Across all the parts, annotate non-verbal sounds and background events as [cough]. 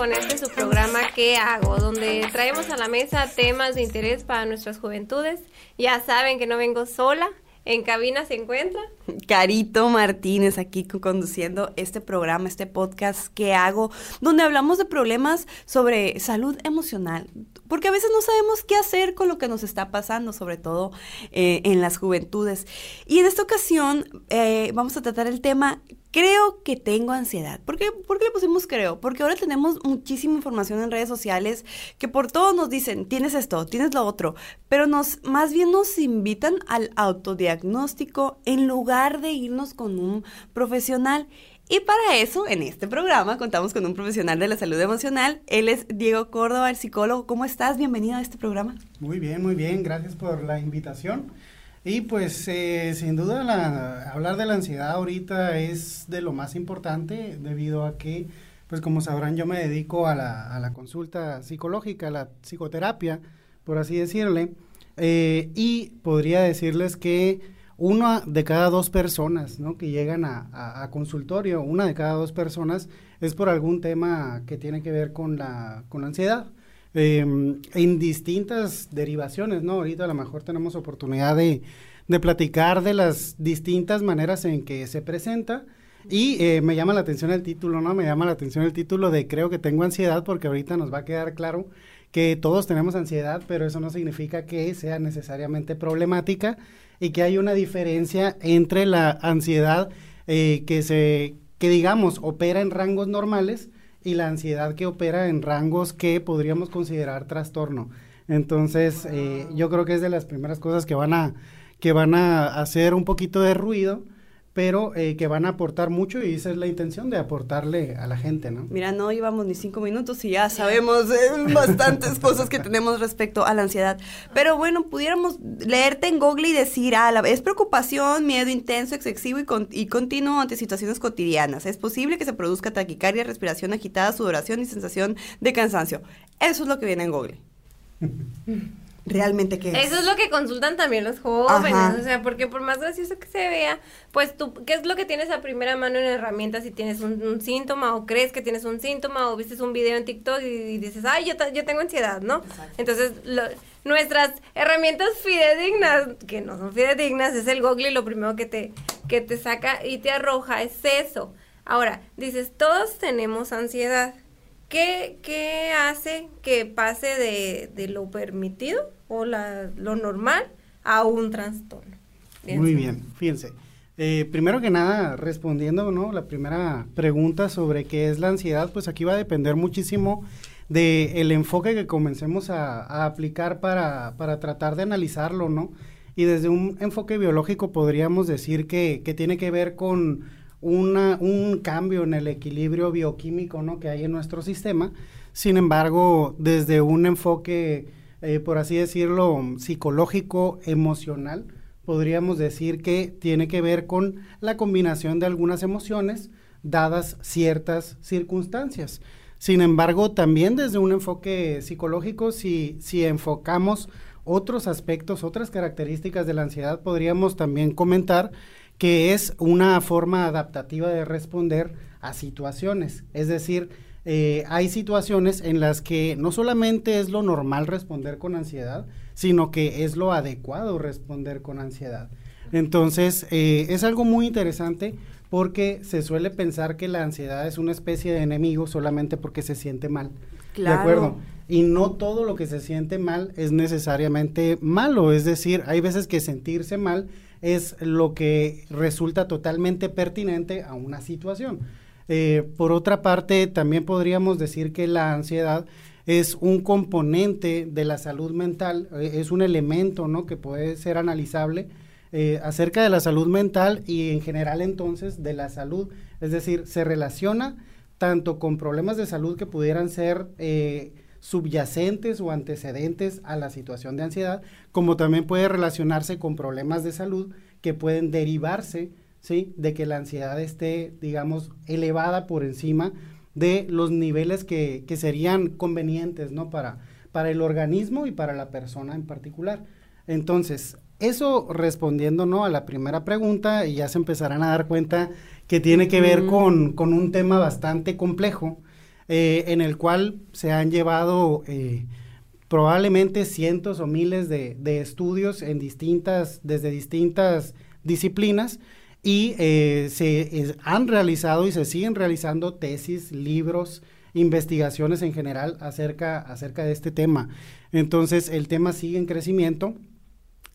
con este su programa ¿Qué hago? Donde traemos a la mesa temas de interés para nuestras juventudes. Ya saben que no vengo sola. En cabina se encuentra Carito Martínez aquí conduciendo este programa, este podcast que hago, donde hablamos de problemas sobre salud emocional, porque a veces no sabemos qué hacer con lo que nos está pasando, sobre todo eh, en las juventudes. Y en esta ocasión eh, vamos a tratar el tema Creo que tengo ansiedad. ¿Por qué, ¿Por qué, le pusimos creo? Porque ahora tenemos muchísima información en redes sociales que por todo nos dicen, tienes esto, tienes lo otro, pero nos, más bien nos invitan al autodiagnóstico en lugar de irnos con un profesional. Y para eso, en este programa, contamos con un profesional de la salud emocional. Él es Diego Córdoba, el psicólogo. ¿Cómo estás? Bienvenido a este programa. Muy bien, muy bien. Gracias por la invitación. Y pues eh, sin duda la, hablar de la ansiedad ahorita es de lo más importante debido a que, pues como sabrán, yo me dedico a la, a la consulta psicológica, a la psicoterapia, por así decirle, eh, y podría decirles que una de cada dos personas ¿no? que llegan a, consultorio, una de cada dos personas es por algún tema que tiene que ver con la, con la ansiedad. Em, en distintas derivaciones, ¿no? Ahorita a lo mejor tenemos oportunidad de, de platicar de las distintas maneras en que se presenta. Y eh, me llama la atención el título, ¿no? Me llama la atención el título de Creo que tengo ansiedad porque ahorita nos va a quedar claro que todos tenemos ansiedad, pero eso no significa que sea necesariamente problemática y que hay una diferencia entre la ansiedad eh, que se, que digamos, opera en rangos normales y la ansiedad que opera en rangos que podríamos considerar trastorno. Entonces, eh, yo creo que es de las primeras cosas que van a, que van a hacer un poquito de ruido pero eh, que van a aportar mucho y esa es la intención de aportarle a la gente, ¿no? Mira, no íbamos ni cinco minutos y ya sabemos eh, [laughs] bastantes cosas que tenemos respecto a la ansiedad. Pero bueno, pudiéramos leerte en Google y decir, ah, la, es preocupación, miedo intenso, excesivo y, y continuo ante situaciones cotidianas. Es posible que se produzca taquicardia, respiración agitada, sudoración y sensación de cansancio. Eso es lo que viene en Google. [laughs] realmente qué es. Eso es lo que consultan también los jóvenes, o sea, porque por más gracioso que se vea, pues tú, ¿qué es lo que tienes a primera mano en herramientas si tienes un, síntoma o crees que tienes un síntoma o viste un video en TikTok y, dices, ay, yo, yo tengo ansiedad, ¿no? Entonces, nuestras herramientas fidedignas, que no son fidedignas, es el Google y lo primero que te, que te saca y te arroja es eso. Ahora, dices, todos tenemos ansiedad. ¿Qué, ¿Qué hace que pase de, de lo permitido o la, lo normal a un trastorno? Muy bien, fíjense. Eh, primero que nada, respondiendo ¿no? la primera pregunta sobre qué es la ansiedad, pues aquí va a depender muchísimo del el enfoque que comencemos a, a aplicar para, para, tratar de analizarlo, ¿no? Y desde un enfoque biológico podríamos decir que, que tiene que ver con un cambio en el equilibrio bioquímico ¿no? que hay en nuestro sistema. Sin embargo, desde un enfoque, eh, por así decirlo, psicológico, emocional, podríamos decir que tiene que ver con la combinación de algunas emociones dadas ciertas circunstancias. Sin embargo, también desde un enfoque psicológico, si, si enfocamos otros aspectos, otras características de la ansiedad, podríamos también comentar que es una forma adaptativa de responder a situaciones. Es decir, eh, hay situaciones en las que no solamente es lo normal responder con ansiedad, sino que es lo adecuado responder con ansiedad. Entonces, eh, es algo muy interesante porque se suele pensar que la ansiedad es una especie de enemigo solamente porque se siente mal. Claro. ¿De acuerdo? Y no todo lo que se siente mal es necesariamente malo. Es decir, hay veces que sentirse mal es lo que resulta totalmente pertinente a una situación. Eh, por otra parte, también podríamos decir que la ansiedad es un componente de la salud mental, eh, es un elemento ¿no? que puede ser analizable eh, acerca de la salud mental y en general entonces de la salud. Es decir, se relaciona tanto con problemas de salud que pudieran ser subyacentes o antecedentes a la situación de ansiedad, como también puede relacionarse con problemas de salud que pueden derivarse, ¿sí? De que la ansiedad esté, digamos, elevada por encima de los niveles que, que serían convenientes, ¿no? Para, para el organismo y para la persona en particular. Entonces, eso respondiendo, ¿no? A la primera pregunta, y ya se empezarán a dar cuenta que tiene que ver con, con un tema bastante complejo, en el cual se han llevado probablemente cientos o miles de, de, estudios en distintas, desde distintas disciplinas y se han realizado y se siguen realizando tesis, libros, investigaciones en general acerca, acerca de este tema. Entonces, el tema sigue en crecimiento,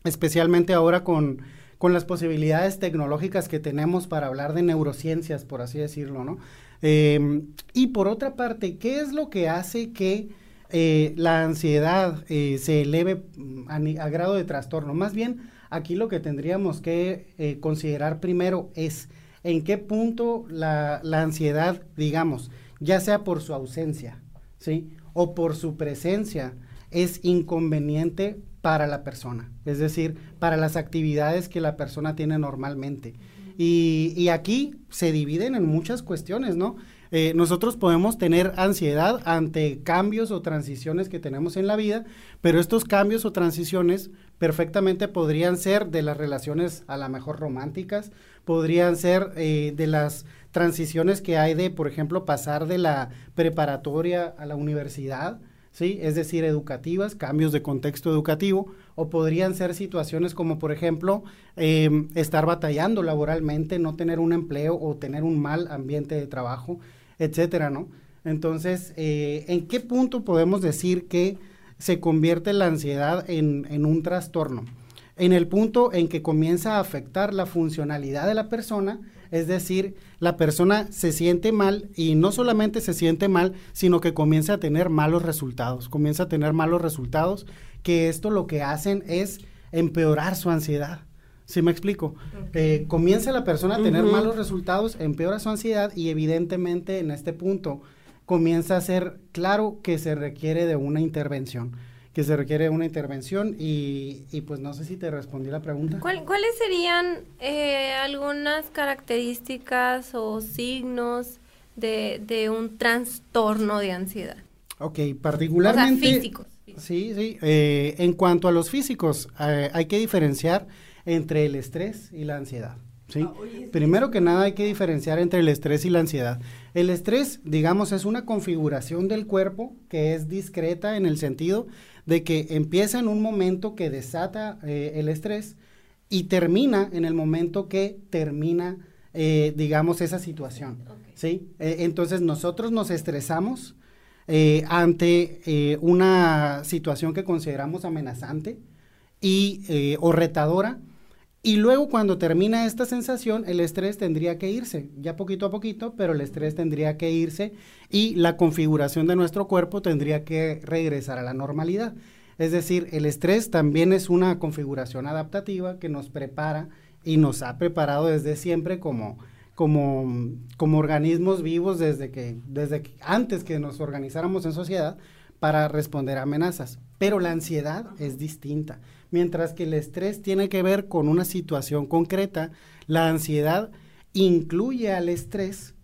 especialmente ahora con, con las posibilidades tecnológicas que tenemos para hablar de neurociencias, por así decirlo, ¿no? Em, y por otra parte, ¿qué es lo que hace que eh, la ansiedad eh, se eleve mm, a, grado de trastorno? Más bien, aquí lo que tendríamos que eh, considerar primero es en qué punto la, la ansiedad, digamos, ya sea por su ausencia, ¿sí? O por su presencia, es inconveniente para la persona, es decir, para las actividades que la persona tiene normalmente. Y, aquí se dividen en muchas cuestiones, ¿no? Eh, nosotros podemos tener ansiedad ante cambios o transiciones que tenemos en la vida, pero estos cambios o transiciones perfectamente podrían ser de las relaciones a la mejor románticas, podrían ser eh, de las transiciones que hay de, por ejemplo, pasar de la preparatoria a la universidad, ¿sí? Es decir, educativas, cambios de contexto educativo, o podrían ser situaciones como, por ejemplo, em, estar batallando laboralmente, no tener un empleo o tener un mal ambiente de trabajo, etcétera, ¿no? Entonces, eh, ¿en qué punto podemos decir que se convierte la ansiedad en, en un trastorno? En el punto en que comienza a afectar la funcionalidad de la persona, es decir, la persona se siente mal y no solamente se siente mal, sino que comienza a tener malos resultados, comienza a tener malos resultados, que esto lo que hacen es empeorar su ansiedad. ¿Sí me explico? Eh, comienza la persona a tener malos resultados, empeora su ansiedad y evidentemente en este punto comienza a ser claro que se requiere de una intervención que se requiere una intervención y, pues no sé si te respondí la pregunta. ¿Cuáles serían eh, algunas características o signos de, un trastorno de ansiedad? Ok, particularmente... O sea, físicos. Sí, sí. Eh, en cuanto a los físicos, eh, hay que diferenciar entre el estrés y la ansiedad. ¿sí? Ah, Primero que nada hay que diferenciar entre el estrés y la ansiedad. El estrés, digamos, es una configuración del cuerpo que es discreta en el sentido de que empieza en un momento que desata eh, el estrés y termina en el momento que termina, eh, digamos, esa situación. ¿sí? Eh, entonces nosotros nos estresamos ante una situación que consideramos amenazante y, o retadora y luego cuando termina esta sensación, el estrés tendría que irse, ya poquito a poquito, pero el estrés tendría que irse y la configuración de nuestro cuerpo tendría que regresar a la normalidad. Es decir, el estrés también es una configuración adaptativa que nos prepara y nos ha preparado desde siempre como, como, como organismos vivos desde que, desde que, antes que nos organizáramos en sociedad para responder a amenazas. Pero la ansiedad es distinta. Mientras que el estrés tiene que ver con una situación concreta, la ansiedad incluye al estrés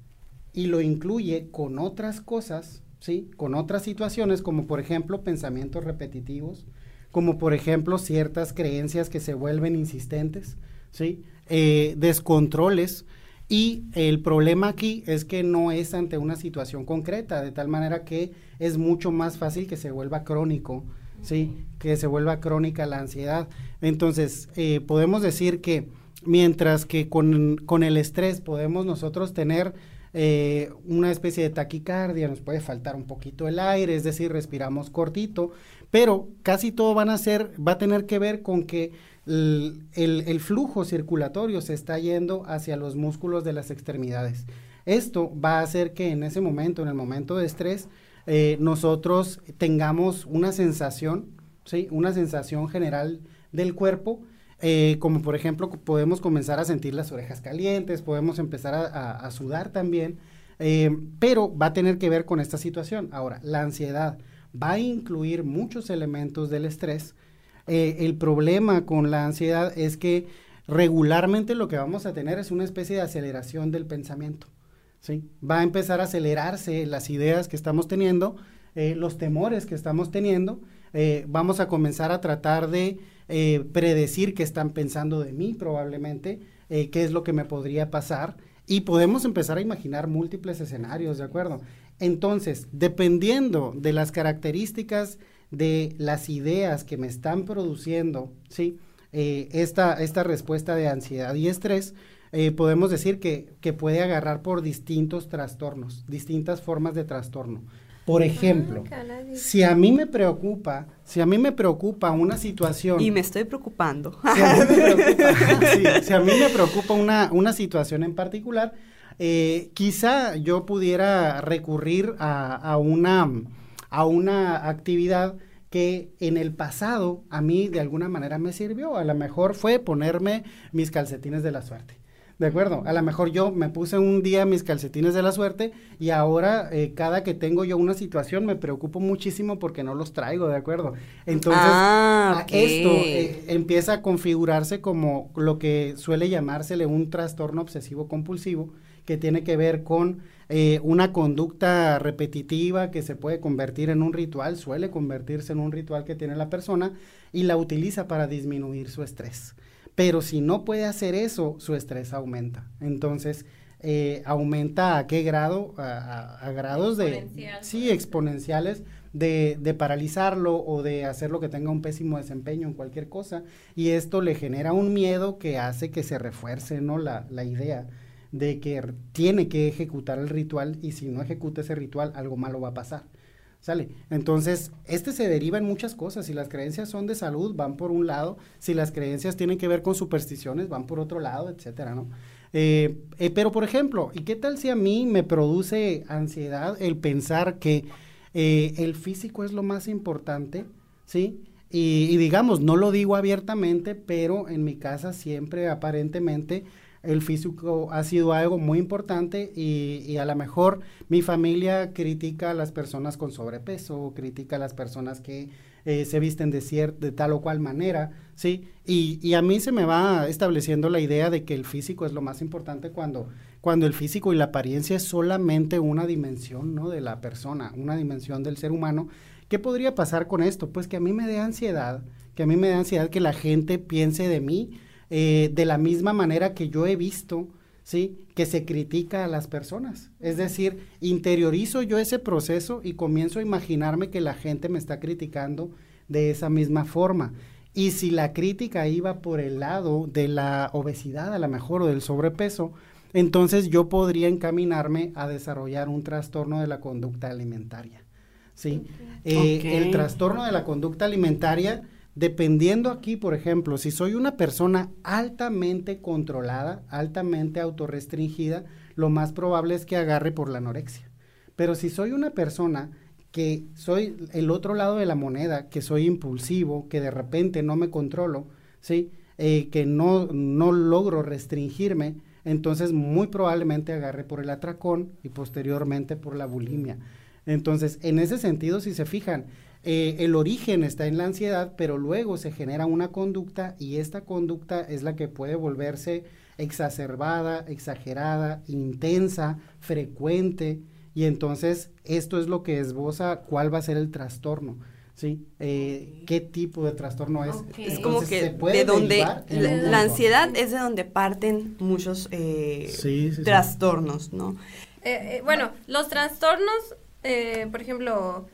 y lo incluye con otras cosas, ¿sí? Con otras situaciones, como por ejemplo pensamientos repetitivos, como por ejemplo ciertas creencias que se vuelven insistentes, ¿sí? Eh, descontroles. Y el problema aquí es que no es ante una situación concreta, de tal manera que es mucho más fácil que se vuelva crónico ¿sí? Que se vuelva crónica la ansiedad. Entonces, eh, podemos decir que mientras que con, el estrés podemos nosotros tener eh, una especie de taquicardia, nos puede faltar un poquito el aire, es decir, respiramos cortito, pero casi todo van a ser, va a tener que ver con que el, flujo circulatorio se está yendo hacia los músculos de las extremidades. Esto va a hacer que en ese momento, en el momento de estrés, eh, nosotros tengamos una sensación, ¿sí? Una sensación general del cuerpo, eh, como por ejemplo podemos comenzar a sentir las orejas calientes, podemos empezar a, sudar también, eh, pero va a tener que ver con esta situación. Ahora, la ansiedad va a incluir muchos elementos del estrés. El problema con la ansiedad es que regularmente lo que vamos a tener es una especie de aceleración del pensamiento. ¿sí? Va a empezar a acelerarse las ideas que estamos teniendo, eh, los temores que estamos teniendo. Eh, vamos a comenzar a tratar de eh, predecir qué están pensando de mí probablemente, qué es lo que me podría pasar y podemos empezar a imaginar múltiples escenarios, ¿de acuerdo? Entonces, dependiendo de las características de las ideas que me están produciendo, ¿sí? Eh, esta, esta respuesta de ansiedad y estrés, eh, podemos decir que, que, puede agarrar por distintos trastornos, distintas formas de trastorno. Por ejemplo, si a mí me preocupa, si a mí me preocupa una situación... Y me estoy preocupando. [laughs] Si a mí me preocupa, si a mí me preocupa una, una situación en particular, eh, quizá yo pudiera recurrir a, a, una, a una actividad que en el pasado a mí de alguna manera me sirvió. A lo mejor fue ponerme mis calcetines de la suerte. ¿De acuerdo? A lo mejor yo me puse un día mis calcetines de la suerte y ahora eh, cada que tengo yo una situación me preocupo muchísimo porque no los traigo, ¿de acuerdo? Entonces, ah, esto eh, empieza a configurarse como lo que suele llamársele un trastorno obsesivo compulsivo, que tiene que ver con eh, una conducta repetitiva que se puede convertir en un ritual, suele convertirse en un ritual que tiene la persona y la utiliza para disminuir su estrés. Pero si no puede hacer eso, su estrés aumenta. Entonces, eh, aumenta a qué grado? A, grados de... Sí, exponenciales de, de, paralizarlo o de hacerlo que tenga un pésimo desempeño en cualquier cosa. Y esto le genera un miedo que hace que se refuerce, ¿no? La, la idea de que tiene que ejecutar el ritual y si no ejecuta ese ritual, algo malo va a pasar. ¿Sale? Entonces, este se deriva en muchas cosas. Si las creencias son de salud, van por un lado. Si las creencias tienen que ver con supersticiones, van por otro lado, etcétera, ¿no? Eh, eh, pero, por ejemplo, ¿y qué tal si a mí me produce ansiedad el pensar que eh, el físico es lo más importante, ¿sí? Y, y digamos, no lo digo abiertamente, pero en mi casa siempre aparentemente el físico ha sido algo muy importante y, a lo mejor mi familia critica a las personas con sobrepeso, critica a las personas que eh, se visten de, de tal o cual manera, ¿sí? Y, a mí se me va estableciendo la idea de que el físico es lo más importante cuando, cuando el físico y la apariencia es solamente una dimensión, ¿no? De la persona, una dimensión del ser humano. ¿Qué podría pasar con esto? Pues que a mí me dé ansiedad, que a mí me dé ansiedad que la gente piense de mí, eh, de la misma manera que yo he visto, ¿sí? Que se critica a las personas. Es decir, interiorizo yo ese proceso y comienzo a imaginarme que la gente me está criticando de esa misma forma. Y si la crítica iba por el lado de la obesidad a lo mejor o del sobrepeso, entonces yo podría encaminarme a desarrollar un trastorno de la conducta alimentaria. ¿sí? Eh, el trastorno de la conducta alimentaria Dependiendo aquí, por ejemplo, si soy una persona altamente controlada, altamente autorrestringida, lo más probable es que agarre por la anorexia. Pero si soy una persona que soy el otro lado de la moneda, que soy impulsivo, que de repente no me controlo, ¿sí? Eh, que no, no logro restringirme, entonces muy probablemente agarre por el atracón y posteriormente por la bulimia. Entonces, en ese sentido, si se fijan, eh, el origen está en la ansiedad, pero luego se genera una conducta y esta conducta es la que puede volverse exacerbada, exagerada, intensa, frecuente, y entonces esto es lo que esboza cuál va a ser el trastorno. ¿sí? Eh, ¿Qué tipo de trastorno es? Es como que de donde la, ansiedad es de donde parten muchos eh, trastornos, ¿no? bueno, los trastornos, por ejemplo,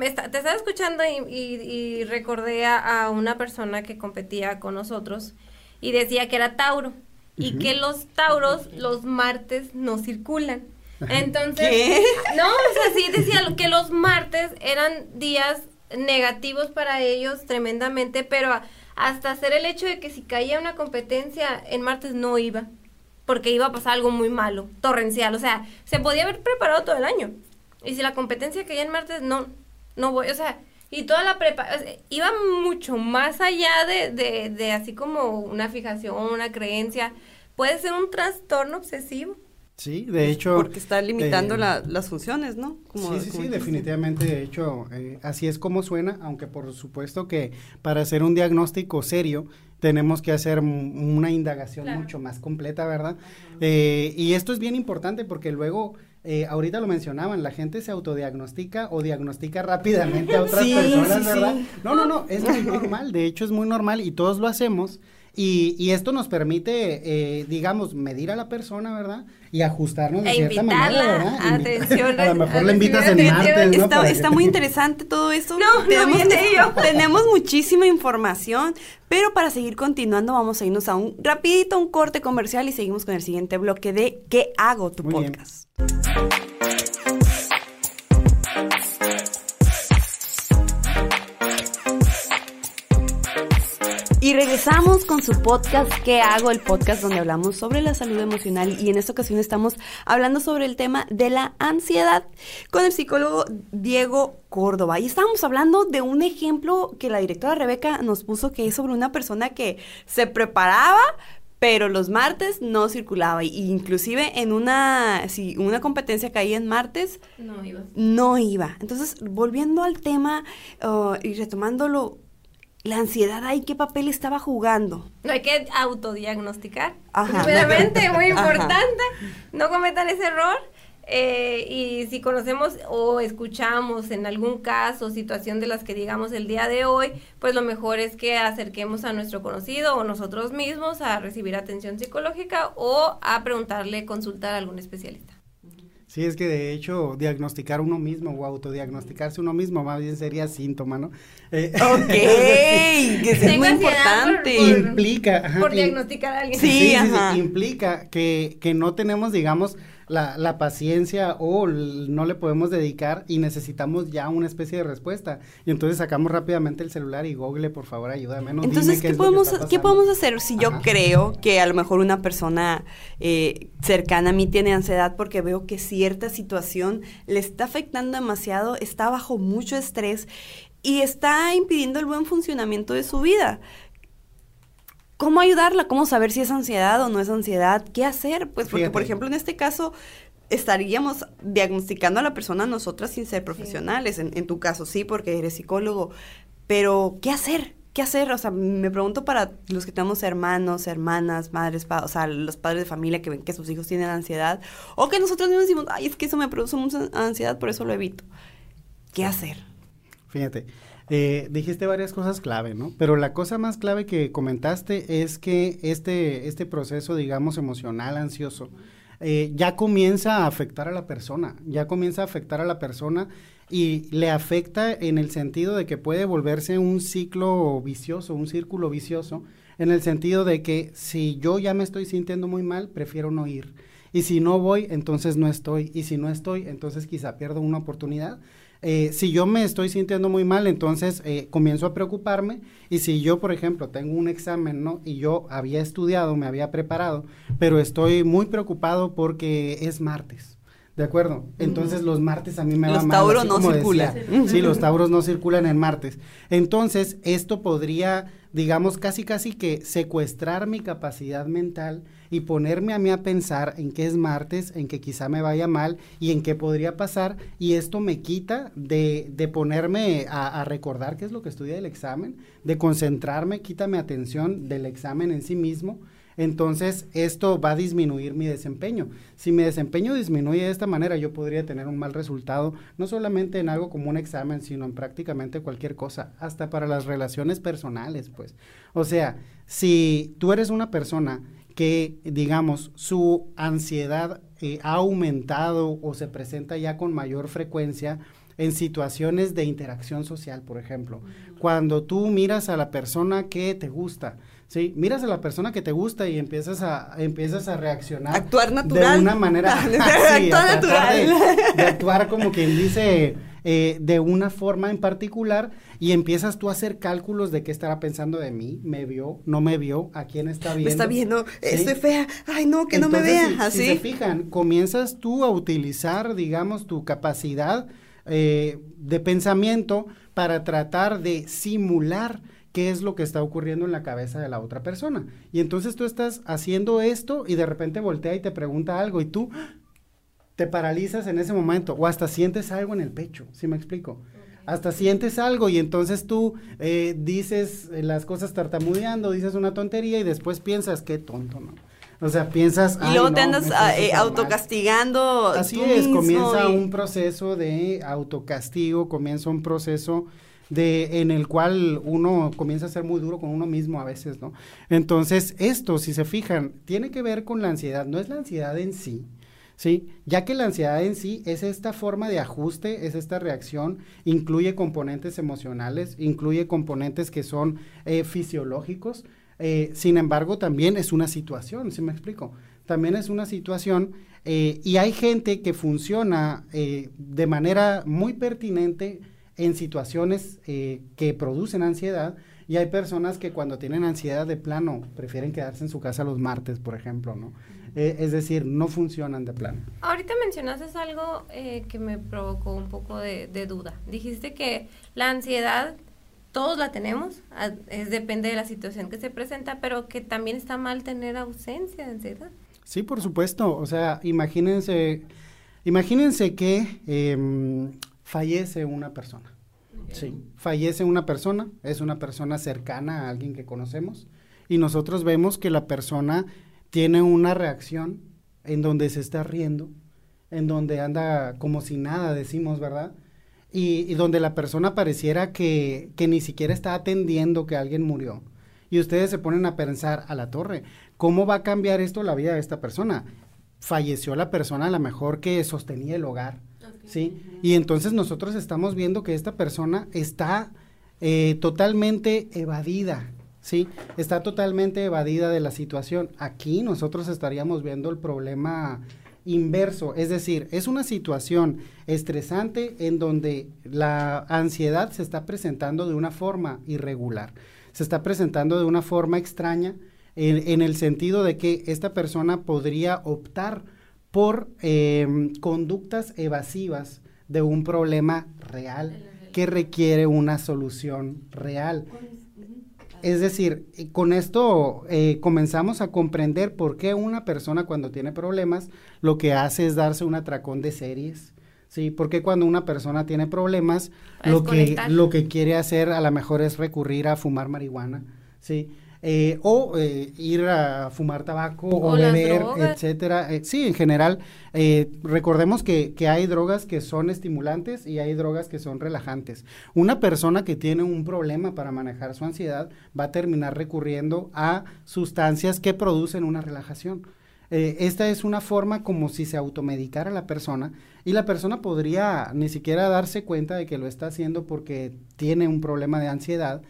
te estaba escuchando y, recordé a, una persona que competía con nosotros y decía que era Tauro y que los Tauros los martes no circulan. Entonces, no, o sea, sí decía que los martes eran días negativos para ellos tremendamente, pero hasta hacer el hecho de que si caía una competencia en martes no iba, porque iba a pasar algo muy malo, torrencial, o sea, se podía haber preparado todo el año. Y si la competencia caía en martes, no, no voy, o sea, y toda la preparación, iba mucho más allá de, de, de así como una fijación, una creencia, puede ser un trastorno obsesivo. Sí, de hecho. Porque está limitando eh, las funciones, ¿no? sí, sí, sí, definitivamente. De hecho, eh, así es como suena, aunque por supuesto que para hacer un diagnóstico serio tenemos que hacer una indagación mucho más completa, ¿verdad? Eh, y esto es bien importante porque luego eh, ahorita lo mencionaban, la gente se autodiagnostica o diagnostica rápidamente a [laughs] otras personas, ¿verdad? No, no, no, es muy normal, de hecho es muy normal y todos lo hacemos. Y, y esto nos permite, eh, digamos, medir a la persona, ¿verdad? Y ajustarnos de E cierta manera, ¿verdad? atención, [laughs] a lo mejor la invitas en martes, atención. ¿no? Está, que- está muy interesante todo esto. No, no viene yo. [laughs] tenemos muchísima información, pero para seguir continuando vamos a irnos a un rapidito, un corte comercial y seguimos con el siguiente bloque de ¿Qué hago? Tu Muy bien. Y regresamos con su podcast ¿Qué hago? El podcast donde hablamos sobre la salud emocional y en esta ocasión estamos hablando sobre el tema de la ansiedad con el psicólogo Diego Córdoba. Y estábamos hablando de un ejemplo que la directora Rebeca nos puso que es sobre una persona que se preparaba pero los martes no circulaba. Y inclusive en una, si una competencia caía en martes, No, iba. no iba. Entonces, volviendo al tema uh, y retomándolo, la ansiedad ahí, ¿qué papel estaba jugando? No hay que autodiagnosticar. Ajá. Primeramente, muy [laughs] Ajá. importante. No cometan ese error. Eh, y si conocemos o escuchamos en algún caso, situación de las que digamos el día de hoy, pues lo mejor es que acerquemos a nuestro conocido o nosotros mismos a recibir atención psicológica o a preguntarle, consultar a algún especialista. Sí, es que de hecho diagnosticar uno mismo o autodiagnosticarse uno mismo más bien sería síntoma, ¿no? Eh, [laughs] Ok, [laughs] que sí es muy por- importante. por- implica ajá, Por diagnosticar a alguien. Sí, ajá. implica que, que no tenemos, digamos, la, la paciencia o no le podemos dedicar y necesitamos ya una especie de respuesta. Y entonces sacamos rápidamente el celular y Google, por favor, ayúdame. ¿no? Entonces, Dime ¿qué, que podemos, ¿qué podemos hacer si yo Ajá. creo que a lo mejor una persona eh, cercana a mí tiene ansiedad porque veo que cierta situación le está afectando demasiado, está bajo mucho estrés y está impidiendo el buen funcionamiento de su vida? ¿Cómo ayudarla? ¿Cómo saber si es ansiedad o no es ansiedad? ¿Qué hacer? Pues porque, por ejemplo, en este caso estaríamos diagnosticando a la persona nosotras sin ser profesionales. En, en tu caso sí, porque eres psicólogo. Pero, ¿qué hacer? ¿Qué hacer? O sea, me pregunto para los que tenemos hermanos, hermanas, madres, pa- o sea, los padres de familia que ven que sus hijos tienen ansiedad, o que nosotros mismos decimos, ay, es que eso me produce mucha ansiedad, por eso lo evito. ¿Qué hacer? Fíjate, eh, dijiste varias cosas clave, ¿no? Pero la cosa más clave que comentaste es que este, este proceso, digamos, emocional, ansioso, eh, ya comienza a afectar a la persona, ya comienza a afectar a la persona y le afecta en el sentido de que puede volverse un ciclo vicioso, un círculo vicioso, en el sentido de que si yo ya me estoy sintiendo muy mal, prefiero no ir. Y si no voy, entonces no estoy. Y si no estoy, entonces quizá pierdo una oportunidad. Eh, si yo me estoy sintiendo muy mal, entonces eh, comienzo a preocuparme. Y si yo, por ejemplo, tengo un examen, ¿no? Y yo había estudiado, me había preparado, pero estoy muy preocupado porque es martes. ¿De acuerdo? Entonces los martes a mí me Los va mal. tauros así no circulan. Sí, los tauros no circulan en martes. Entonces, esto podría, digamos, casi casi que secuestrar mi capacidad mental y ponerme a mí a pensar en qué es martes, en que quizá me vaya mal y en qué podría pasar. Y esto me quita de, de ponerme a, a recordar qué es lo que estudia el examen, de concentrarme, quita mi atención del examen en sí mismo. Entonces, esto va a disminuir mi desempeño. Si mi desempeño disminuye de esta manera, yo podría tener un mal resultado, no solamente en algo como un examen, sino en prácticamente cualquier cosa, hasta para las relaciones personales, pues. O sea, si tú eres una persona que, digamos, su ansiedad eh, ha aumentado o se presenta ya con mayor frecuencia, en situaciones de interacción social, por ejemplo. Cuando tú miras a la persona que te gusta, ¿sí? Miras a la persona que te gusta y empiezas a, empiezas a reaccionar. Actuar natural. De una manera. [laughs] Sí, [laughs] Actuar natural. De, de actuar como quien dice, eh, de una forma en particular y empiezas tú a hacer cálculos de qué estará pensando de mí, me vio, no me vio, a quién está viendo. Me está viendo, ¿Sí? estoy fea, ay no, que no me vea, si- Si, así. se fijan, comienzas tú a utilizar, digamos, tu capacidad eh, de pensamiento para tratar de simular qué es lo que está ocurriendo en la cabeza de la otra persona. Y entonces tú estás haciendo esto y de repente voltea y te pregunta algo y tú te paralizas en ese momento o hasta sientes algo en el pecho, ¿sí me explico? Hasta sientes algo y entonces tú eh, dices eh, las cosas tartamudeando, dices una tontería y después piensas, qué tonto, ¿no? O sea, piensas... Y "Ay, luego no, te andas ah, eh, súper mal". autocastigando. Así tú es, mismo comienza y- un proceso de autocastigo, comienza un proceso de en el cual uno comienza a ser muy duro con uno mismo a veces, ¿no? Entonces, esto, si se fijan, tiene que ver con la ansiedad, no es la ansiedad en sí, ¿sí? Ya que la ansiedad en sí es esta forma de ajuste, es esta reacción, incluye componentes emocionales, incluye componentes que son eh, fisiológicos, eh, sin embargo, también es una situación, ¿sí me explico? También es una situación eh, y hay gente que funciona de manera muy pertinente en situaciones eh, que producen ansiedad y hay personas que cuando tienen ansiedad de plano prefieren quedarse en su casa los martes, por ejemplo, ¿no? Eh, es decir, no funcionan de plano. Ahorita mencionaste algo eh, que me provocó un poco de, duda. Dijiste que la ansiedad todos la tenemos, es depende de la situación que se presenta, pero que también está mal tener ausencia de ansiedad. Sí, por supuesto. O sea, imagínense, imagínense que em, fallece una persona. Sí, fallece una persona, es una persona cercana a alguien que conocemos y nosotros vemos que la persona tiene una reacción en donde se está riendo, en donde anda como si nada, decimos, ¿verdad? Y, donde la persona pareciera que, que ni siquiera está atendiendo que alguien murió. Y ustedes se ponen a pensar a la torre, ¿cómo va a cambiar esto la vida de esta persona? Falleció la persona a lo mejor que sostenía el hogar, ¿sí? Y entonces nosotros estamos viendo que esta persona está eh, totalmente evadida, ¿sí? Está totalmente evadida de la situación. Aquí nosotros estaríamos viendo el problema inverso, es decir, es una situación estresante en donde la ansiedad se está presentando de una forma irregular, se está presentando de una forma extraña en el sentido de que esta persona podría optar por eh, conductas evasivas de un problema real que requiere una solución real. Es decir, con esto eh, comenzamos a comprender por qué una persona cuando tiene problemas lo que hace es darse un atracón de series. Sí, porque cuando una persona tiene problemas, lo que, lo que quiere hacer a lo mejor es recurrir a fumar marihuana. Sí, eh, o eh, ir a fumar tabaco o, beber, etcétera. Eh, sí, en general, recordemos que, que, hay drogas que son estimulantes y hay drogas que son relajantes. Una persona que tiene un problema para manejar su ansiedad va a terminar recurriendo a sustancias que producen una relajación. esta es una forma como si se automedicara la persona y la persona podría ni siquiera darse cuenta de que lo está haciendo porque tiene un problema de ansiedad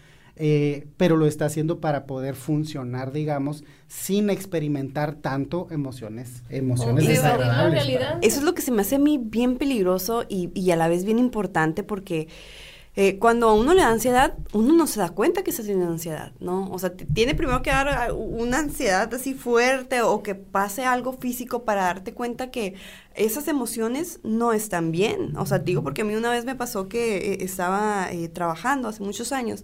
eh, pero lo está haciendo para poder funcionar, digamos, sin experimentar tanto emociones, emociones desagradables. Eso es lo que se me hace a mí bien peligroso y, y a la vez bien importante porque eh, cuando a uno le da ansiedad, uno no se da cuenta que está teniendo ansiedad, ¿no? O sea, tiene primero que dar ah, una ansiedad así fuerte o que pase algo físico para darte cuenta que esas emociones no están bien. O sea, digo porque a mí una vez me pasó que eh, estaba trabajando hace muchos años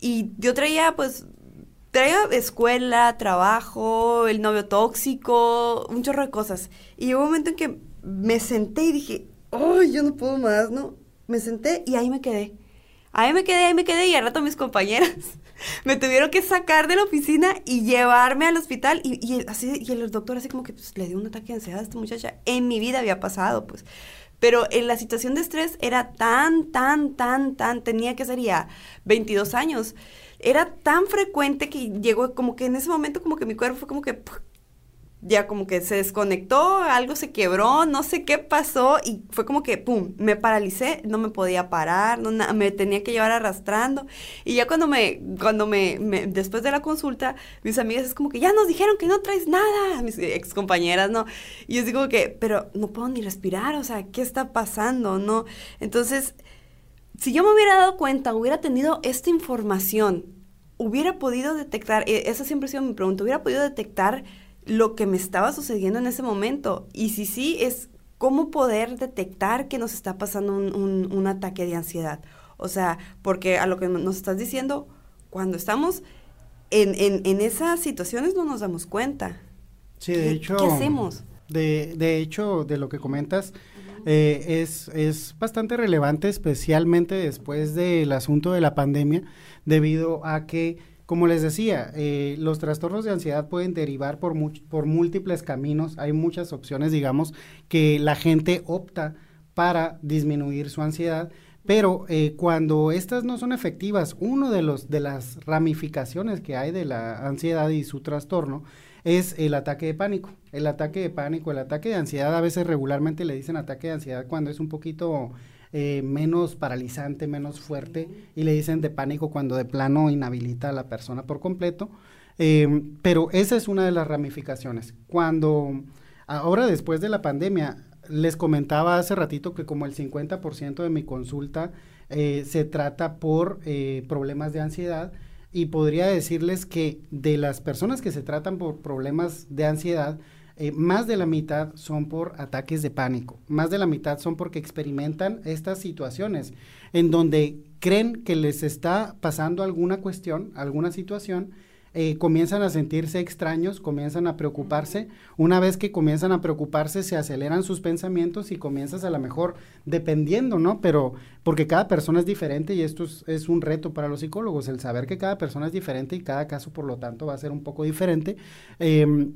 y yo traía, pues, traía escuela, trabajo, el novio tóxico, un chorro de cosas. Y hubo un momento en que me senté y dije, ¡ay, yo no puedo más, ¿no? Me senté y ahí me quedé. Ahí me quedé, ahí me quedé y al rato mis compañeras [laughs] me tuvieron que sacar de la oficina y llevarme al hospital y, y así y el doctor así como que pues, le dio un ataque de ansiedad a esta muchacha. En mi vida había pasado, pues. Pero en la situación de estrés era tan, tan, tan, tan, tenía que ser ya 22 años. Era tan frecuente que llegó como que en ese momento como que mi cuerpo fue como que ya como que se desconectó, algo se quebró, no sé qué pasó y fue como que, ¡pum!, me paralicé, no me podía parar, no, me tenía que llevar arrastrando. Y ya cuando me, cuando me, después de la consulta, mis amigas es como que, ya nos dijeron que no traes nada, mis ex compañeras, ¿no? Y yo digo que, pero no puedo ni respirar, o sea, ¿qué está pasando, no? Entonces, si yo me hubiera dado cuenta, hubiera tenido esta información, hubiera podido detectar, e, esa siempre ha sido mi pregunta, hubiera podido detectar lo que me estaba sucediendo en ese momento. Y si sí, es cómo poder detectar que nos está pasando un, ataque de ansiedad. O sea, porque a lo que nos estás diciendo, cuando estamos en, en, esas situaciones no nos damos cuenta. Sí, de hecho. ¿Qué hacemos? De, de hecho, de lo que comentas, eh, es, es bastante relevante, especialmente después del asunto de la pandemia, debido a que como les decía, eh, los trastornos de ansiedad pueden derivar por, por múltiples caminos. Hay muchas opciones, digamos, que la gente opta para disminuir su ansiedad. Pero eh, cuando estas no son efectivas, uno de los de las ramificaciones que hay de la ansiedad y su trastorno es el ataque de pánico. El ataque de pánico, el ataque de ansiedad, a veces regularmente le dicen ataque de ansiedad cuando es un poquito eh, menos paralizante, menos fuerte, y le dicen de pánico cuando de plano inhabilita a la persona por completo. Em, pero esa es una de las ramificaciones. Cuando, ahora después de la pandemia, les comentaba hace ratito que como el 50% de mi consulta eh, se trata por eh, problemas de ansiedad y podría decirles que de las personas que se tratan por problemas de ansiedad, eh, más de la mitad son por ataques de pánico, más de la mitad son porque experimentan estas situaciones en donde creen que les está pasando alguna cuestión, alguna situación, eh, comienzan a sentirse extraños, comienzan a preocuparse. Una vez que comienzan a preocuparse, se aceleran sus pensamientos y comienzas a lo mejor, dependiendo, ¿no? Pero porque cada persona es diferente y esto es, un reto para los psicólogos, el saber que cada persona es diferente y cada caso, por lo tanto, va a ser un poco diferente. Em,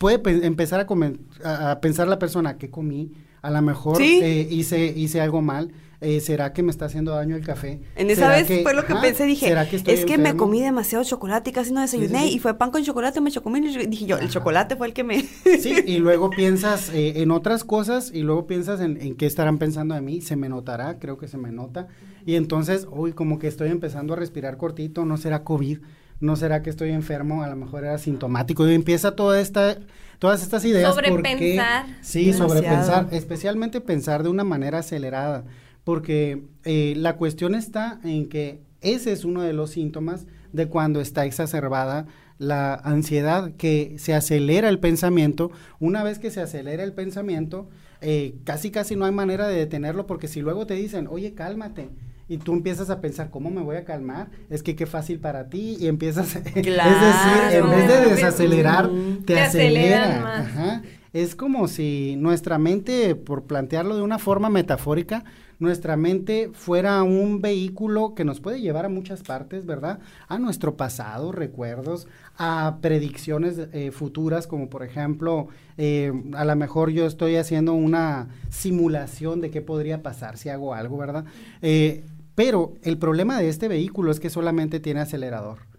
puede empezar a, a, pensar la persona, ¿qué comí? A lo mejor eh, hice, hice algo mal eh, ¿será que me está haciendo daño el café? En esa vez fue lo que pensé, dije, es que me comí demasiado chocolate y casi no desayuné, y fue pan con chocolate, me chocomí, y dije yo, el chocolate fue el que me... sí, y luego piensas eh, en otras cosas, y luego piensas en, en qué estarán pensando de mí, se me notará, creo que se me nota, y entonces, uy, como que estoy empezando a respirar cortito, no será COVID, no será que estoy enfermo, a lo mejor era sintomático, y empieza toda esta todas estas ideas. Sobrepensar. Sí, sobrepensar, especialmente pensar de una manera acelerada porque eh, la cuestión está en que ese es uno de los síntomas de cuando está exacerbada la ansiedad, que se acelera el pensamiento. Una vez que se acelera el pensamiento, eh, casi casi no hay manera de detenerlo porque si luego te dicen, oye, cálmate, y tú empiezas a pensar, ¿cómo me voy a calmar? Es que qué fácil para ti y empiezas, [laughs] es decir, en vez de desacelerar, te, acelera. Es como si nuestra mente, por plantearlo de una forma metafórica, nuestra mente fuera un vehículo que nos puede llevar a muchas partes, ¿verdad? A nuestro pasado, recuerdos, a predicciones eh, futuras, como por ejemplo, eh, a lo mejor yo estoy haciendo una simulación de qué podría pasar si hago algo, ¿verdad? Eh, pero el problema de este vehículo es que solamente tiene acelerador.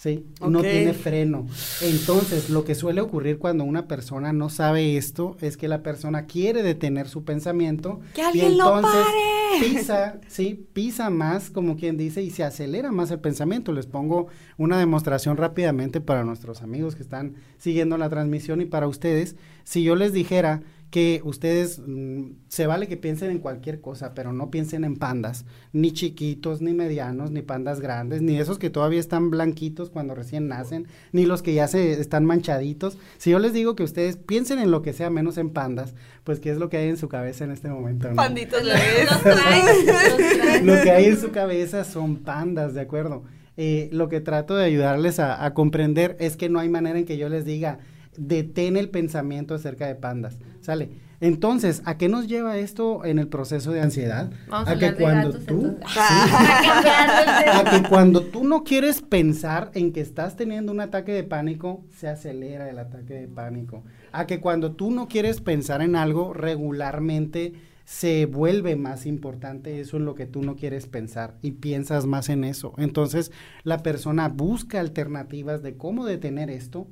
¿sí? No tiene freno. Entonces, lo que suele ocurrir cuando una persona no sabe esto es que la persona quiere detener su pensamiento ¡Que alguien y entonces lo [laughs] pisa, sí, pisa más, como quien dice, y se acelera más el pensamiento. Les pongo una demostración rápidamente para nuestros amigos que están siguiendo la transmisión y para ustedes. Si yo les dijera que ustedes mm, se vale que piensen en cualquier cosa, pero no piensen en pandas, ni chiquitos, ni medianos, ni pandas grandes, ni esos que todavía están blanquitos cuando recién nacen, ni los que ya se están manchaditos. Si yo les digo que ustedes piensen en lo que sea menos en pandas, pues qué es lo que hay en su cabeza en este momento. Panditos [laughs] lo que hay en su cabeza son pandas, ¿de acuerdo? Eh, lo que trato de ayudarles a, a comprender es que no hay manera en que yo les diga, detén el pensamiento acerca de pandas, ¿sale? Entonces, ¿a qué nos lleva esto en el proceso de ansiedad? a, que cuando tú [laughs] a que cuando tú no quieres pensar en que estás teniendo un ataque de pánico, se acelera el ataque de pánico. A que cuando tú no quieres pensar en algo regularmente se vuelve más importante eso en lo que tú no quieres pensar y piensas más en eso. Entonces, la persona busca alternativas de cómo detener esto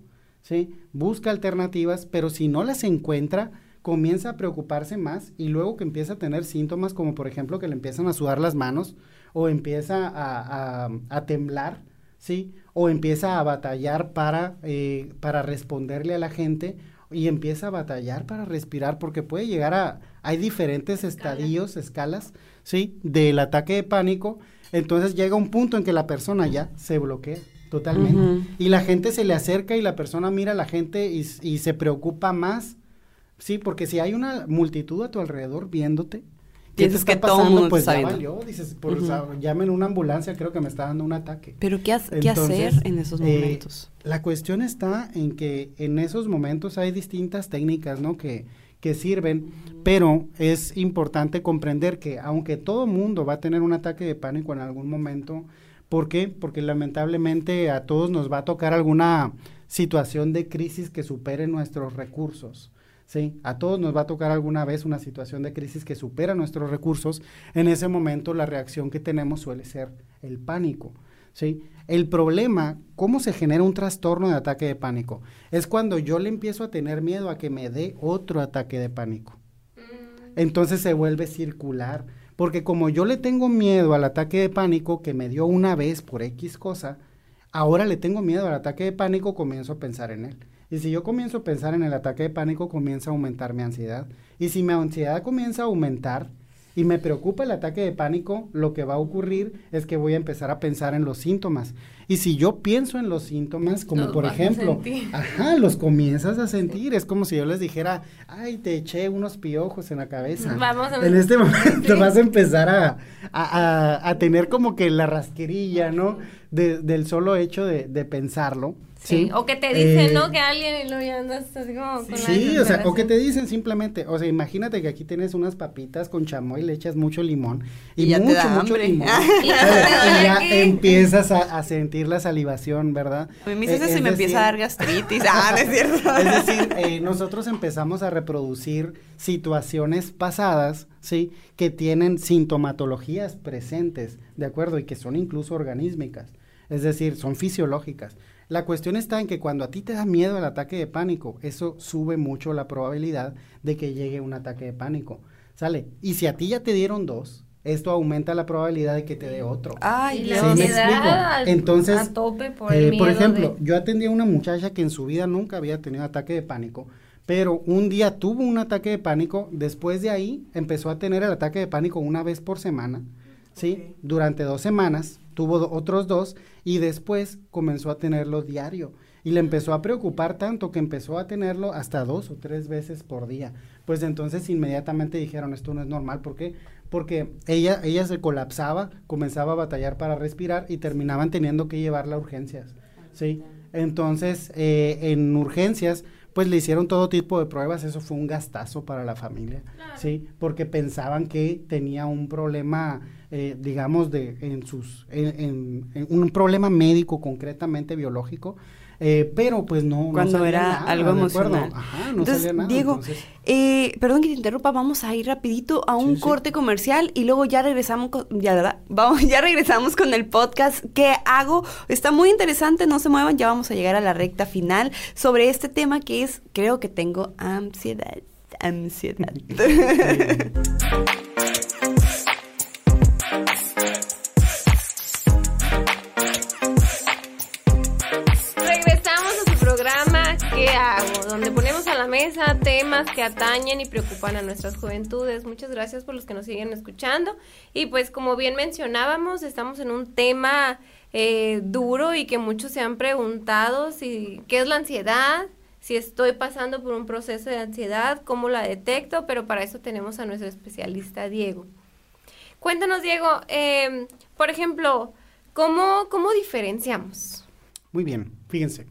¿sí? Busca alternativas, pero si no las encuentra, comienza a preocuparse más y luego que empieza a tener síntomas como por ejemplo que le empiezan a sudar las manos o empieza a, temblar, ¿sí? O empieza a batallar para, eh, para responderle a la gente y empieza a batallar para respirar porque puede llegar a, hay diferentes estadios, escalas, ¿sí? Del ataque de pánico. Entonces llega un punto en que la persona ya se bloquea. Totalmente. Y la gente se le acerca y la persona mira a la gente y, se preocupa más. Sí, porque si hay una multitud a tu alrededor viéndote, ¿qué te está pasando? Pues ya valió, dices, por, llamen una ambulancia, creo que me está dando un ataque. Pero ¿qué, hacer en esos eh, momentos? la cuestión está en que en esos momentos hay distintas técnicas, ¿no? Que, que sirven, pero es importante comprender que aunque todo mundo va a tener un ataque de pánico en algún momento, ¿Por qué? Porque lamentablemente a todos nos va a tocar alguna situación de crisis que supere nuestros recursos. ¿sí? A todos nos va a tocar alguna vez una situación de crisis que supera nuestros recursos. En ese momento la reacción que tenemos suele ser el pánico, ¿sí? El problema, ¿cómo se genera un trastorno de ataque de pánico? Es cuando yo le empiezo a tener miedo a que me dé otro ataque de pánico. Mm. Entonces se vuelve circular, porque como yo le tengo miedo al ataque de pánico que me dio una vez por X cosa, ahora le tengo miedo al ataque de pánico, comienzo a pensar en él. Y si yo comienzo a pensar en el ataque de pánico, comienza a aumentar mi ansiedad. Y si mi ansiedad comienza a aumentar y me preocupa el ataque de pánico, lo que va a ocurrir es que voy a empezar a pensar en los síntomas. Y si yo pienso en los síntomas, como por ejemplo, [laughs] ajá, los comienzas a sentir. Es como si yo les dijera, ay, te eché unos piojos en la cabeza. Vamos a En este momento vas a empezar a, a, a, tener como que la rasquerilla, ¿no? del solo hecho de, de pensarlo. Sí. O que te dicen, ¿no? Eh, que alguien y lo ya andas así como con Sí, o sea, o que te dicen simplemente, o sea, imagínate que aquí tienes unas papitas con chamoy, le echas mucho limón y, mucho, mucho limón. y ya empiezas a, sentir la salivación, ¿verdad? A mí me dices si me empieza a dar gastritis. ah, no es cierto. [laughs] Es decir, eh, nosotros empezamos a reproducir situaciones pasadas, ¿sí? Que tienen sintomatologías presentes, ¿de acuerdo? Y que son incluso organísmicas. Es decir, son fisiológicas. La cuestión está en que cuando a ti te da miedo el ataque de pánico, eso sube mucho la probabilidad de que llegue un ataque de pánico. ¿Sale? Y si a ti ya te dieron dos, esto aumenta la probabilidad de que te dé otro. Ay, ¿Sí me explico? Entonces, por, eh, por ejemplo, yo atendí a una muchacha que en su vida nunca había tenido ataque de pánico, pero un día tuvo un ataque de pánico, después de ahí empezó a tener el ataque de pánico una vez por semana, ¿sí? Durante dos semanas, tuvo otros dos y después comenzó a tenerlo diario. Y le empezó a preocupar tanto que empezó a tenerlo hasta dos o tres veces por día. Pues entonces inmediatamente dijeron, esto no es normal. ¿Por qué? Porque ella, ella se colapsaba, comenzaba a batallar para respirar y terminaban teniendo que llevarla a urgencias. ¿sí? Entonces, eh, en urgencias, pues le hicieron todo tipo de pruebas, eso fue un gastazo para la familia, ¿sí? Porque pensaban que tenía un problema eh, digamos, de, en sus, en, un problema médico concretamente biológico, eh, pero pues no. Cuando era algo emocional. Ajá, no entonces, nada, Diego, Eh, perdón que te interrumpa, vamos a ir rapidito a un corte comercial y luego ya regresamos con, ya, [laughs] vamos, ya regresamos con el podcast que hago. Está muy interesante, no se muevan, ya vamos a llegar a la recta final sobre este tema que es, creo que tengo ansiedad. Ansiedad. [laughs] [laughs] donde ponemos a la mesa temas que atañen y preocupan a nuestras juventudes. Muchas gracias por los que nos siguen escuchando. Y pues como bien mencionábamos, estamos en un tema eh, duro y que muchos se han preguntado si qué es la ansiedad, si estoy pasando por un proceso de ansiedad, cómo la detecto, pero para eso tenemos a nuestro especialista Diego. Cuéntanos, Diego, em, por ejemplo, ¿cómo, ¿cómo diferenciamos? Muy bien, fíjense.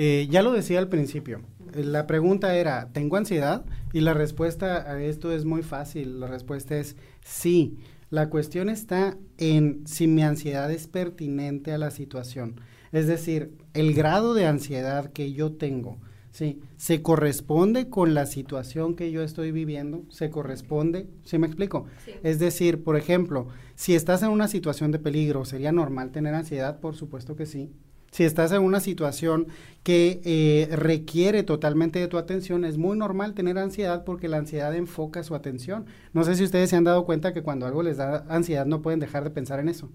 Eh, ya lo decía al principio, eh, la pregunta era, ¿tengo ansiedad? Y la respuesta a esto es muy fácil, la respuesta es sí. La cuestión está en si mi ansiedad es pertinente a la situación. Es decir, el grado de ansiedad que yo tengo, ¿sí? ¿Se corresponde con la situación que yo estoy viviendo? ¿Se corresponde? ¿Sí me explico? Es decir, por ejemplo, si estás en una situación de peligro, ¿sería normal tener ansiedad? Por supuesto que sí. Si estás en una situación que eh, requiere totalmente de tu atención, es muy normal tener ansiedad porque la ansiedad enfoca su atención. No sé si ustedes se han dado cuenta que cuando algo les da ansiedad no pueden dejar de pensar en eso.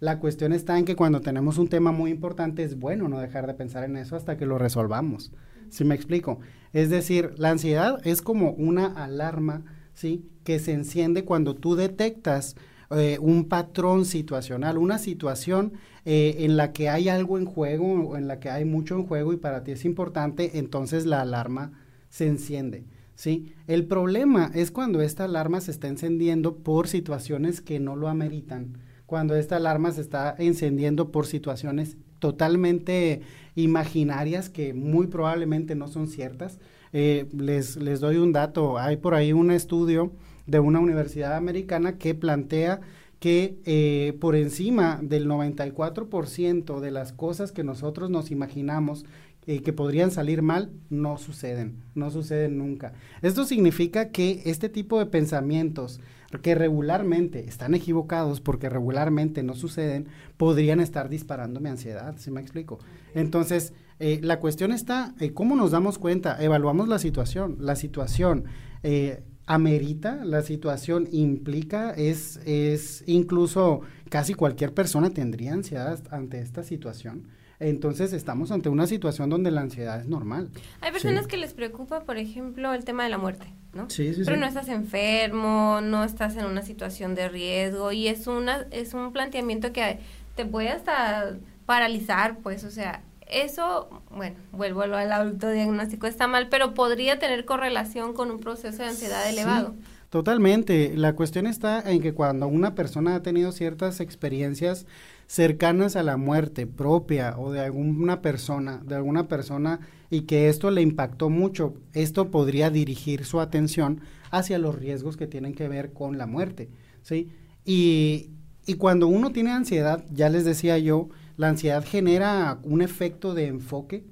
La cuestión está en que cuando tenemos un tema muy importante es bueno no dejar de pensar en eso hasta que lo resolvamos. ¿Sí me explico? Es decir, la ansiedad es como una alarma, ¿sí? Que se enciende cuando tú detectas eh, un patrón situacional, una situación eh, en la que hay algo en juego o en la que hay mucho en juego y para ti es importante, entonces la alarma se enciende. ¿sí? El problema es cuando esta alarma se está encendiendo por situaciones que no lo ameritan, cuando esta alarma se está encendiendo por situaciones totalmente imaginarias que muy probablemente no son ciertas. Eh, les, les doy un dato, hay por ahí un estudio de una universidad americana que plantea que eh, por encima del 94% de las cosas que nosotros nos imaginamos eh, que podrían salir mal, no suceden, no suceden nunca. Esto significa que este tipo de pensamientos que regularmente están equivocados porque regularmente no suceden, podrían estar disparando mi ansiedad, ¿sí me explico? Entonces, eh, la cuestión está, ¿cómo nos damos cuenta? Evaluamos la situación, la situación eh, amerita, la situación implica, es, es incluso casi cualquier persona tendría ansiedad ante esta situación. Entonces estamos ante una situación donde la ansiedad es normal. Hay personas que les preocupa, por ejemplo, el tema de la muerte, ¿no? Sí, sí, Pero no estás enfermo, no estás en una situación de riesgo y es una es un planteamiento que te puede hasta paralizar, pues, o sea, eso, bueno, vuelvo al autodiagnóstico, está mal, pero podría tener correlación con un proceso de ansiedad elevado. Totalmente. La cuestión está en que cuando una persona ha tenido ciertas experiencias cercanas a la muerte propia o de alguna persona, de alguna persona y que esto le impactó mucho, esto podría dirigir su atención hacia los riesgos que tienen que ver con la muerte, ¿sí? Y, y cuando uno tiene ansiedad, ya les decía yo, la ansiedad genera un efecto de enfoque,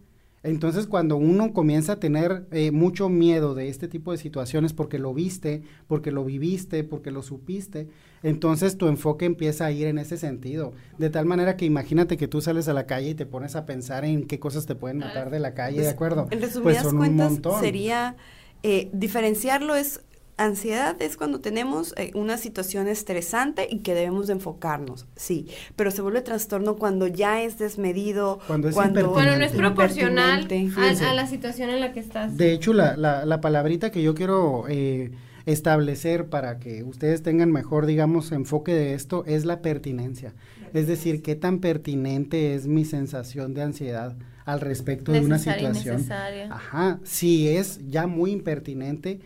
entonces, cuando uno comienza a tener eh, mucho miedo de este tipo de situaciones porque lo viste, porque lo viviste, porque lo supiste, entonces tu enfoque empieza a ir en ese sentido. De tal manera que imagínate que tú sales a la calle y te pones a pensar en qué cosas te pueden matar de la calle, ¿de pues, acuerdo? En resumidas pues cuentas, sería eh, diferenciarlo es Ansiedad es cuando tenemos eh, una situación estresante y que debemos de enfocarnos, sí, pero se vuelve trastorno cuando ya es desmedido, cuando, es cuando, no es proporcional a, la situación en la que estás. De hecho, la, la, la palabrita que yo quiero eh, establecer para que ustedes tengan mejor, digamos, enfoque de esto es la pertinencia. Es decir, qué tan pertinente es mi sensación de ansiedad al respecto de una situación. Ajá, si es ya muy impertinente,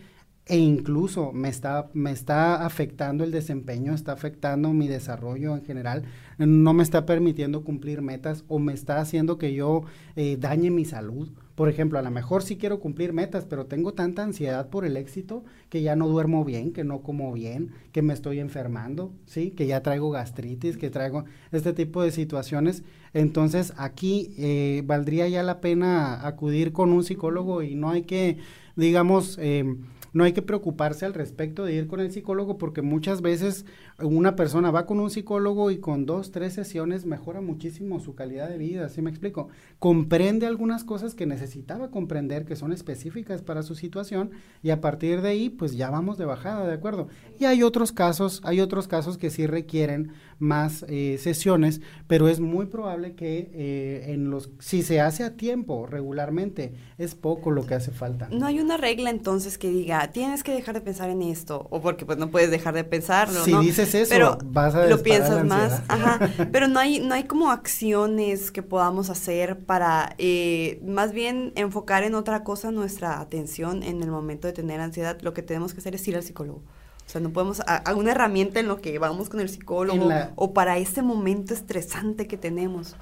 e incluso me está, me está afectando el desempeño, está afectando mi desarrollo en general, no me está permitiendo cumplir metas o me está haciendo que yo eh, dañe mi salud. Por ejemplo, a lo mejor sí quiero cumplir metas, pero tengo tanta ansiedad por el éxito que ya no duermo bien, que no como bien, que me estoy enfermando, ¿sí? Que ya traigo gastritis, que traigo este tipo de situaciones. Entonces, aquí eh, valdría ya la pena acudir con un psicólogo y no hay que, digamos, eh, no hay que preocuparse al respecto de ir con el psicólogo porque muchas veces una persona va con un psicólogo y con dos, tres sesiones mejora muchísimo su calidad de vida, ¿sí me explico? Comprende algunas cosas que necesitaba comprender que son específicas para su situación y a partir de ahí pues ya vamos de bajada, ¿de acuerdo? Y hay otros casos, hay otros casos que sí requieren más eh, sesiones, pero es muy probable que eh, en los, si se hace a tiempo, regularmente, es poco lo que hace falta. No hay una regla entonces que diga, tienes que dejar de pensar en esto, o porque pues no puedes dejar de pensarlo, si dices eso, pero vas a lo piensas más, ajá, [laughs] pero no hay, no hay como acciones que podamos hacer para eh, más bien enfocar en otra cosa nuestra atención en el momento de tener ansiedad, lo que tenemos que hacer es ir al psicólogo. O sea, no podemos, a, una herramienta en lo que vamos con el psicólogo o para ese momento estresante que tenemos.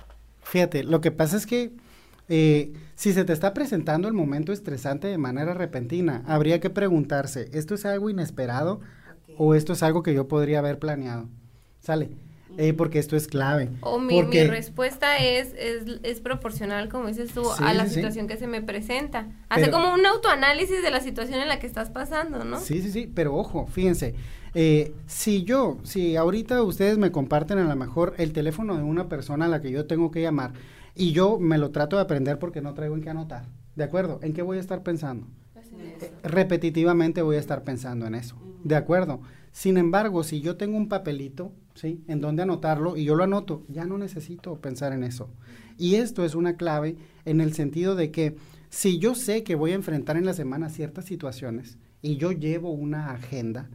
Fíjate, lo que pasa es que eh, si se te está presentando el momento estresante de manera repentina, habría que preguntarse, ¿esto es algo inesperado o esto es algo que yo podría haber planeado? Sale. Eh, porque esto es clave. O mi, mi respuesta es, es, es, proporcional, como dices tú, a la situación que se me presenta. Hace como un autoanálisis de la situación en la que estás pasando, ¿no? Sí, sí, sí, pero ojo, fíjense, eh, si yo, si ahorita ustedes me comparten a lo mejor el teléfono de una persona a la que yo tengo que llamar y yo me lo trato de aprender porque no traigo en qué anotar, ¿de acuerdo? ¿En qué voy a estar pensando? Eh, repetitivamente voy a estar pensando en eso, ¿de acuerdo? Sin embargo, si yo tengo un papelito, ¿sí? En donde anotarlo y yo lo anoto, ya no necesito pensar en eso. Y esto es una clave en el sentido de que si yo sé que voy a enfrentar en la semana ciertas situaciones y yo llevo una agenda,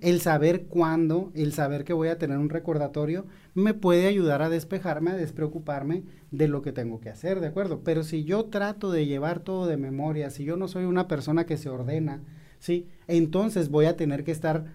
el saber cuándo, el saber que voy a tener un recordatorio, me puede ayudar a despejarme, a despreocuparme de lo que tengo que hacer, ¿de acuerdo? Pero si yo trato de llevar todo de memoria, si yo no soy una persona que se ordena, ¿sí? Entonces voy a tener que estar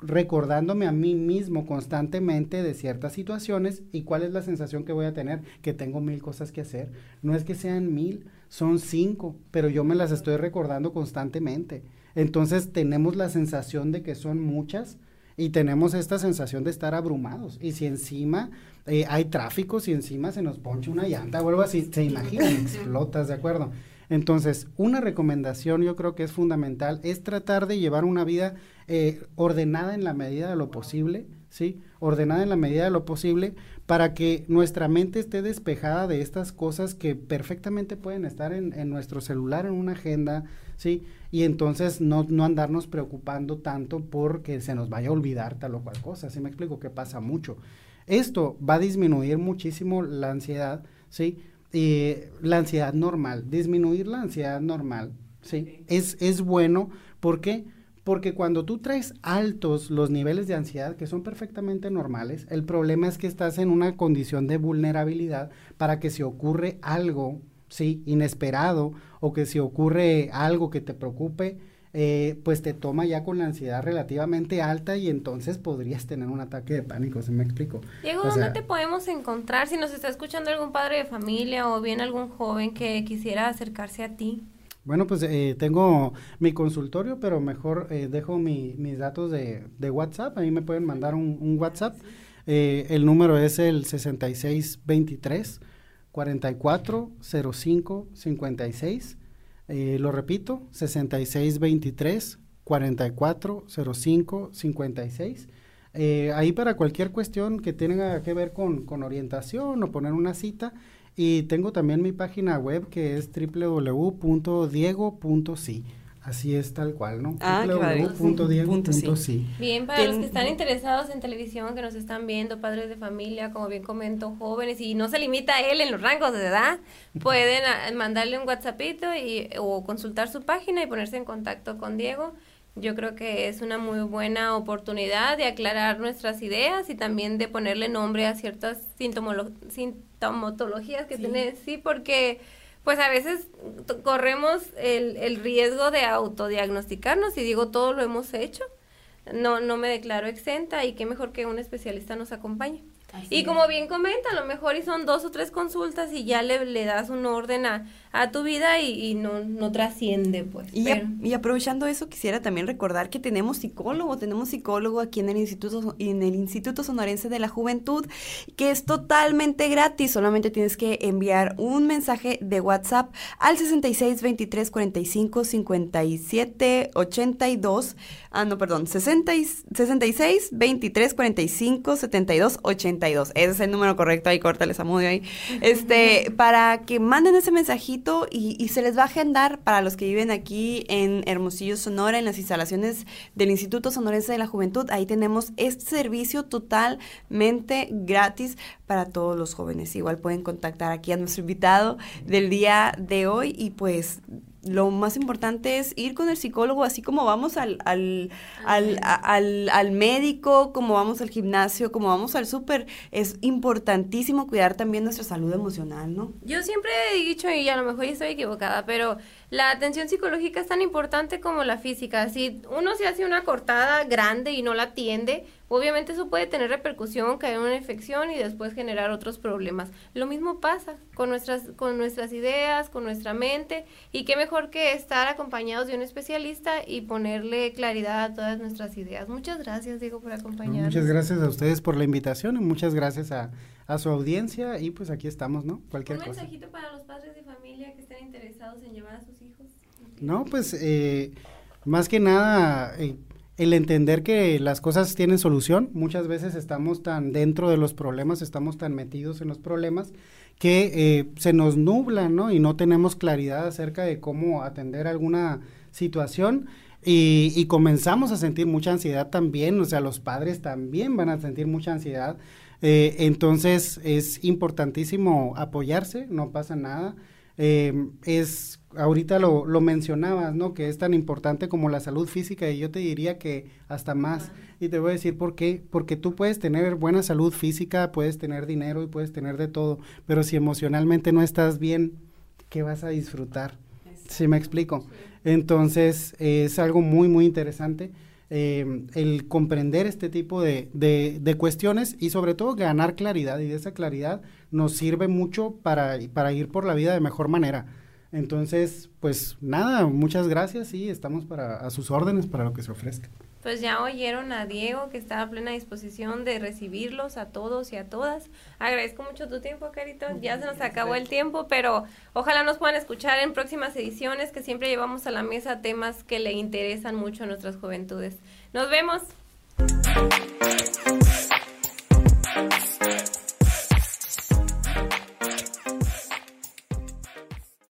recordándome a mí mismo constantemente de ciertas situaciones y cuál es la sensación que voy a tener, que tengo mil cosas que hacer. No es que sean mil, son cinco, pero yo me las estoy recordando constantemente. Entonces tenemos la sensación de que son muchas y tenemos esta sensación de estar abrumados. Y si encima eh, hay tráfico, si encima se nos ponche una llanta o algo así, se imaginan, [laughs] explotas, ¿de acuerdo? Entonces, una recomendación yo creo que es fundamental es tratar de llevar una vida eh, ordenada en la medida de lo posible, ¿sí? Ordenada en la medida de lo posible para que nuestra mente esté despejada de estas cosas que perfectamente pueden estar en, nuestro celular, en una agenda, ¿sí? Y entonces no, no andarnos preocupando tanto porque se nos vaya a olvidar tal o cual cosa, ¿sí me explico? Que pasa mucho. Esto va a disminuir muchísimo la ansiedad, ¿sí? Y la ansiedad normal, disminuir la ansiedad normal, ¿sí? Es, es bueno, ¿por qué? Porque cuando tú traes altos los niveles de ansiedad, que son perfectamente normales, el problema es que estás en una condición de vulnerabilidad para que si ocurre algo, sí, inesperado, o que si ocurre algo que te preocupe, eh, pues te toma ya con la ansiedad relativamente alta y entonces podrías tener un ataque de pánico, ¿se me explico? Diego, ¿dónde te podemos encontrar si nos está escuchando algún padre de familia o bien algún joven que quisiera acercarse a ti? Bueno, pues eh, tengo mi consultorio, pero mejor eh, dejo mi, mis datos de, de, WhatsApp, ahí me pueden mandar un, un WhatsApp. el número es el 6623 4405 56 eh, lo repito, 6623 4405 56. Eh, ahí para cualquier cuestión que tenga que ver con, con orientación o poner una cita. Y tengo también mi página web que es www.diego.si. Así es tal cual, ¿no? Ah, www.diego.si. Bien, para los que están interesados en televisión, que nos están viendo, padres de familia, como bien comento, jóvenes, y no se limita a él en los rangos de edad, pueden mandarle un WhatsAppito y, o consultar su página y ponerse en contacto con Diego. Yo creo que es una muy buena oportunidad de aclarar nuestras ideas y también de ponerle nombre a ciertas sintomatologías que tiene, sí, porque pues a veces corremos el, el riesgo de autodiagnosticarnos y digo, todo lo hemos hecho. No, no me declaro exenta y qué mejor que un especialista nos acompañe y como bien comenta, a lo mejor y son dos o tres consultas y ya le, le das un orden a, a tu vida y, no, no trasciende, pues. Y, y, aprovechando eso, quisiera también recordar que tenemos psicólogo, tenemos psicólogo aquí en el Instituto, en el Instituto Sonorense de la Juventud, que es totalmente gratis, solamente tienes que enviar un mensaje de WhatsApp al 66 23 45 57 82, ah, no, perdón, 66 23 45 72 82 ese es el número correcto, ahí córtales a Mudio ahí. Este, para que manden ese mensajito y, se les va a agendar para los que viven aquí en Hermosillo, Sonora, en las instalaciones del Instituto Sonorense de la Juventud. Ahí tenemos este servicio totalmente gratis para todos los jóvenes. Igual pueden contactar aquí a nuestro invitado del día de hoy y pues lo más importante es ir con el psicólogo, así como vamos al, al, al, al, al médico, como vamos al gimnasio, como vamos al súper. Es importantísimo cuidar también nuestra salud emocional, ¿no? Yo siempre he dicho, y a lo mejor estoy equivocada, pero la atención psicológica es tan importante como la física. Si uno se hace una cortada grande y no la atiende, obviamente eso puede tener repercusión, caer en una infección y después generar otros problemas. Lo mismo pasa con nuestras, con nuestras ideas, con nuestra mente, y qué mejor que estar acompañados de un especialista y ponerle claridad a todas nuestras ideas. Muchas gracias, Diego, por acompañarnos. Muchas gracias a ustedes por la invitación y muchas gracias a, a su audiencia y pues aquí estamos, ¿no? Cualquier Un mensajito para los padres de familia que estén interesados en llevar a sus no, pues eh, más que nada eh, el entender que las cosas tienen solución. Muchas veces estamos tan dentro de los problemas, estamos tan metidos en los problemas que eh, se nos nubla, ¿no? Y no tenemos claridad acerca de cómo atender alguna situación. Y, y, comenzamos a sentir mucha ansiedad también, o sea, los padres también van a sentir mucha ansiedad. Entonces es importantísimo apoyarse, no pasa nada. es ahorita lo, lo, mencionabas, ¿no? Que es tan importante como la salud física y yo te diría que hasta más. Y te voy a decir por qué. Porque tú puedes tener buena salud física, puedes tener dinero y puedes tener de todo, pero si emocionalmente no estás bien, ¿qué vas a disfrutar? ¿Sí me explico? Entonces, es algo muy, muy interesante. Eh, el comprender este tipo de, de, de, cuestiones y sobre todo ganar claridad y de esa claridad nos sirve mucho para, para ir por la vida de mejor manera entonces, pues nada, muchas gracias y estamos para a sus órdenes para lo que se ofrezca. Pues ya oyeron a Diego que está a plena disposición de recibirlos a todos y a todas. Agradezco mucho tu tiempo, Carito. Ya se nos acabó el tiempo, pero ojalá nos puedan escuchar en próximas ediciones que siempre llevamos a la mesa temas que le interesan mucho a nuestras juventudes. Nos vemos.